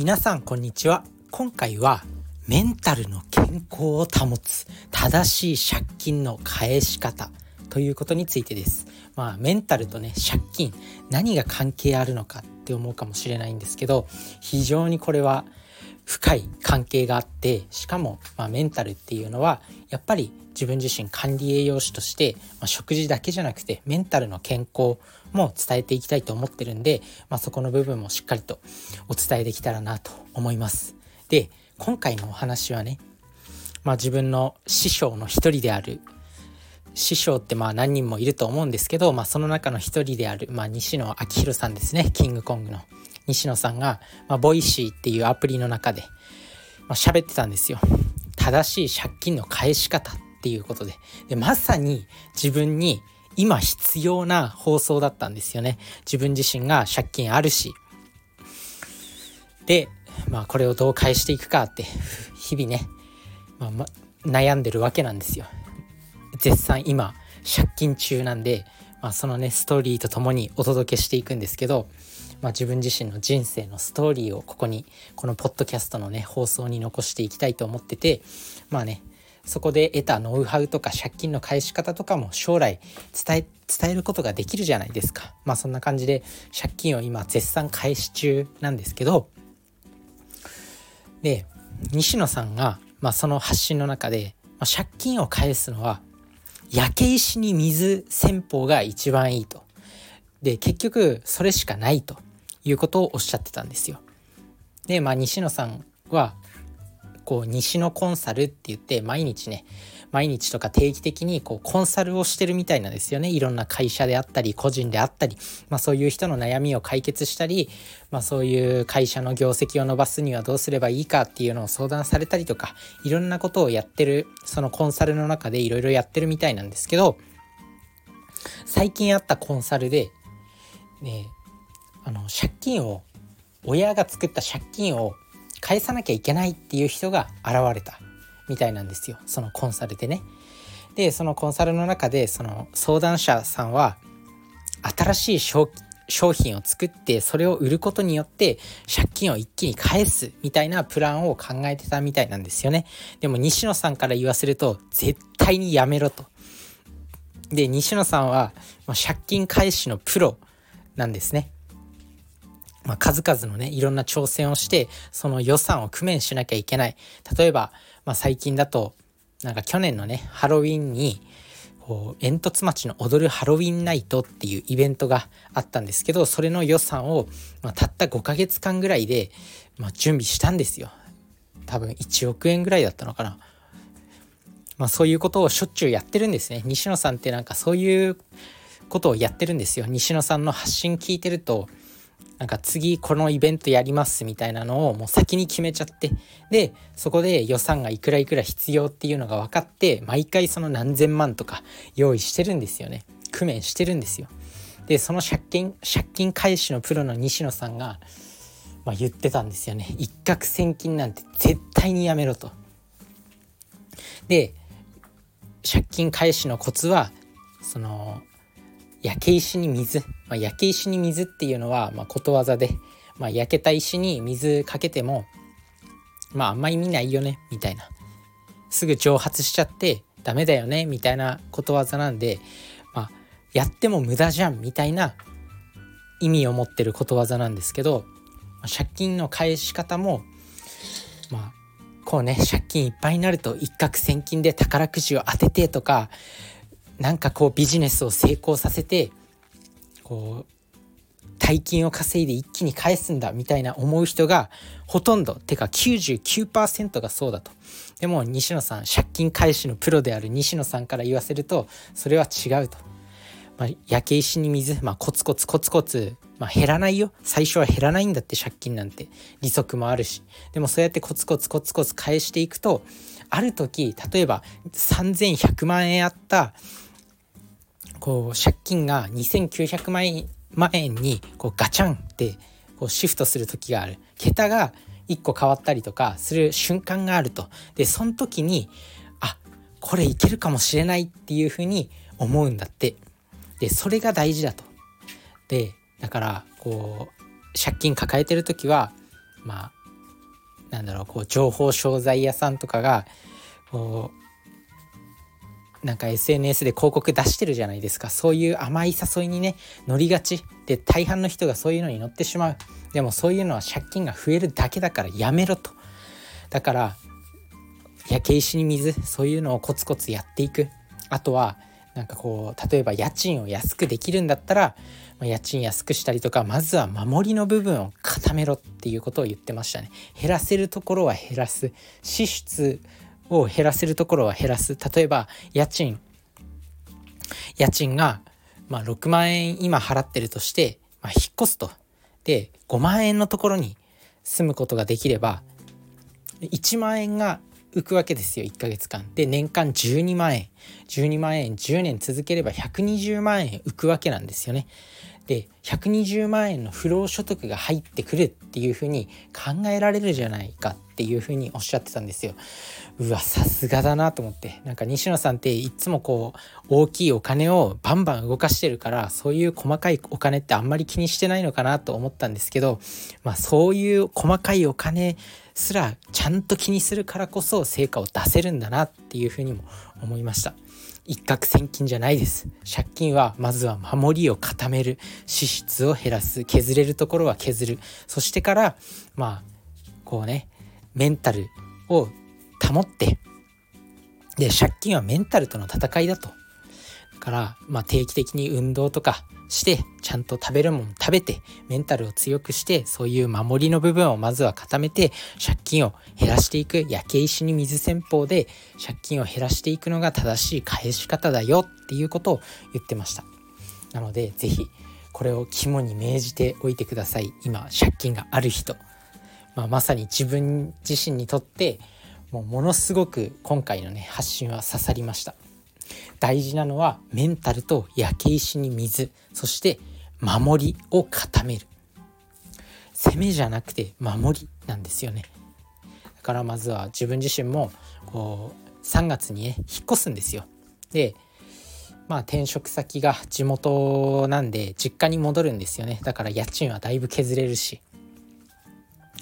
皆さんこんにちは。今回はメンタルの健康を保つ正しい借金の返し方ということについてです。まあメンタルとね借金何が関係あるのかって思うかもしれないんですけど非常にこれは深い関係があってしかも、まあ、メンタルっていうのはやっぱり自分自身管理栄養士として、まあ、食事だけじゃなくてメンタルの健康も伝えていきたいと思ってるんで、まあ、そこの部分もしっかりとお伝えできたらなと思います。で今回のお話はね、まあ、自分の師匠の一人である師匠ってまあ何人もいると思うんですけど、まあ、その中の一人である、まあ、西野亮廣さんですねキングコングの。西野さんが、まあ、 Voicy っていうアプリの中で、まあ、喋ってたんですよ。正しい借金の返し方っていうことで。で、まさに自分に今必要な放送だったんですよね。自分自身が借金あるし。で、まあこれをどう返していくかって、日々ね、まあ、悩んでるわけなんですよ。絶賛今、借金中なんで、まあ、そのね、ストーリーとともにお届けしていくんですけど、まあ、自分自身の人生のストーリーをここにこのポッドキャストのね放送に残していきたいと思っててまあねそこで得たノウハウとか借金の返し方とかも将来伝え伝えることができるじゃないですかまあそんな感じで借金を今絶賛返し中なんですけどで西野さんが、まあ、その発信の中で、まあ、借金を返すのは焼け石に水戦法が一番いいと。で結局それしかないということをおっしゃってたんですよ。でまあ西野さんはこう西野コンサルって言って毎日ね毎日とか定期的にこうコンサルをしてるみたいなんですよね。いろんな会社であったり個人であったり、まあ、そういう人の悩みを解決したり、まあ、そういう会社の業績を伸ばすにはどうすればいいかっていうのを相談されたりとかいろんなことをやってるそのコンサルの中でいろいろやってるみたいなんですけど最近あったコンサルでねあの借金を親が作った借金を返さなきゃいけないっていう人が現れたみたいなんですよそのコンサルでね。でそのコンサルの中でその相談者さんは新しい商品を作ってそれを売ることによって借金を一気に返すみたいなプランを考えてたみたいなんですよね。でも西野さんから言わせると絶対にやめろと。で西野さんは借金返しのプロなんですね。まあ、数々のねいろんな挑戦をしてその予算を工面しなきゃいけない。例えば、まあ、最近だとなんか去年のねハロウィンにこう煙突町の踊るハロウィンナイトっていうイベントがあったんですけどそれの予算を、まあ、たった5ヶ月間ぐらいで、まあ、準備したんですよ。多分1億円ぐらいだったのかな。まあそういうことをしょっちゅうやってるんですね。西野さんってなんかそういうことをやってるんですよ。西野さんの発信聞いてるとなんか次このイベントやりますみたいなのをもう先に決めちゃって。でそこで予算がいくらいくら必要っていうのが分かって毎回その何千万とか用意してるんですよね。工面してるんですよ。でその借金借金返しのプロの西野さんが、まあ、言ってたんですよね。一攫千金なんて絶対にやめろと。で借金返しのコツはその焼け石に水、まあ、焼け石に水っていうのは、まあ、ことわざで、まあ、焼けた石に水かけてもまああんまり見ないよねみたいな。すぐ蒸発しちゃってダメだよねみたいなことわざなんで、まあ、やっても無駄じゃんみたいな意味を持ってることわざなんですけど、まあ、借金の返し方もまあこうね借金いっぱいになると一攫千金で宝くじを当ててとかなんかこうビジネスを成功させてこう大金を稼いで一気に返すんだみたいな思う人がほとんど。てか99%がそうだと。でも西野さん借金返しのプロである西野さんから言わせるとそれは違うと、まあ、焼け石に水、まあ、コツコツコツコツ、まあ、減らないよ。最初は減らないんだって借金なんて。利息もあるし。でもそうやってコツコツコツコツ返していくとある時例えば3100万円あったこう借金が2900万円にこうガチャンってこうシフトする時がある。桁が1個変わったりとかする瞬間があると。でその時にあこれいけるかもしれないっていうふうに思うんだって。でそれが大事だと。でだからこう借金抱えてる時はまあなんだろうこう情報商材屋さんとかがこうなんか SNS で広告出してるじゃないですか。そういう甘い誘いにね乗りがち。で大半の人がそういうのに乗ってしまう。でもそういうのは借金が増えるだけだからやめろと。だから焼け石に水そういうのをコツコツやっていく。あとはなんかこう例えば家賃を安くできるんだったら、家賃安くしたりとかまずは守りの部分を固めろっていうことを言ってましたね。減らせるところは減らす。支出を減らせるところは減らす。例えば家賃。家賃が、まあ、6万円今払ってるとして、まあ、引っ越すと。で5万円のところに住むことができれば1万円が浮くわけですよ1ヶ月間。で年間12万円。12万円10年続ければ120万円浮くわけなんですよね。で120万円の不労所得が入ってくるっていうふうに考えられるじゃないかっていうふうにおっしゃってたんですよ。うわさすがだなと思って。なんか西野さんっていつもこう大きいお金をバンバン動かしてるからそういう細かいお金ってあんまり気にしてないのかなと思ったんですけどまあそういう細かいお金すらちゃんと気にするからこそ成果を出せるんだなっていうふうにも思いました。一攫千金じゃないです。借金はまずは守りを固める支出を減らす。削れるところは削る。そしてからまあこうねメンタルを保ってで借金はメンタルとの戦いだと。だから、まあ、定期的に運動とかしてちゃんと食べるもん食べてメンタルを強くしてそういう守りの部分をまずは固めて借金を減らしていく焼け石に水戦法で借金を減らしていくのが正しい返し方だよっていうことを言ってました。なので是非これを肝に銘じておいてください。今借金がある人、まあ、まさに自分自身にとってもうものすごく今回のね発信は刺さりました。大事なのはメンタルと焼け石に水そして守りを固める。攻めじゃなくて守りなんですよね。だからまずは自分自身もこう3月にね引っ越すんですよ。でまあ転職先が地元なんで実家に戻るんですよね。だから家賃はだいぶ削れるし。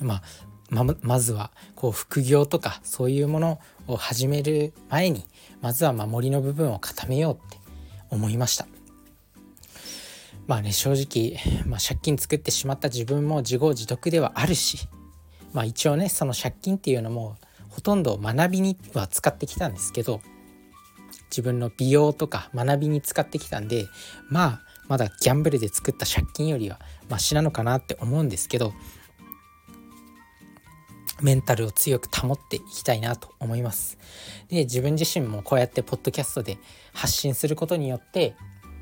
まあままずはこう副業とかそういうものを始める前にまずは守りの部分を固めようって思いました。まあね正直、まあ、借金作ってしまった自分も自業自得ではあるしまあ一応ねその借金っていうのもほとんど学びには使ってきたんですけど自分の美容とか学びに使ってきたんでまあまだギャンブルで作った借金よりはマシなのかなって思うんですけどメンタルを強く保っていきたいなと思います。で自分自身もこうやってポッドキャストで発信することによって、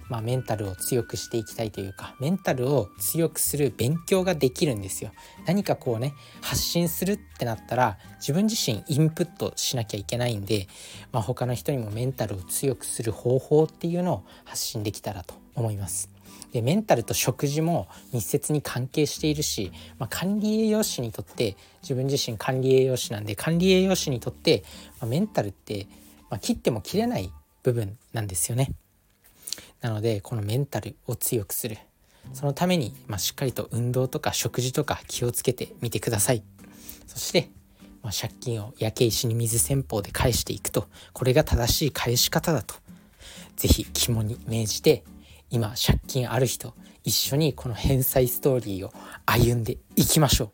まあ、メンタルを強くしていきたいというかメンタルを強くする勉強ができるんですよ。何かこうね発信するってなったら自分自身インプットしなきゃいけないんで、まあ、他の人にもメンタルを強くする方法っていうのを発信できたらと思います。でメンタルと食事も密接に関係しているし、まあ、管理栄養士にとって自分自身管理栄養士なんで管理栄養士にとって、まあ、メンタルって、まあ、切っても切れない部分なんですよね。なのでこのメンタルを強くするそのために、まあ、しっかりと運動とか食事とか気をつけてみてください。そして、まあ、借金を焼け石に水戦法で返していくとこれが正しい返し方だと是非肝に銘じて今借金ある人一緒にこの返済ストーリーを歩んでいきましょう。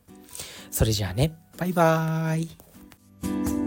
それじゃあね。バイバーイ。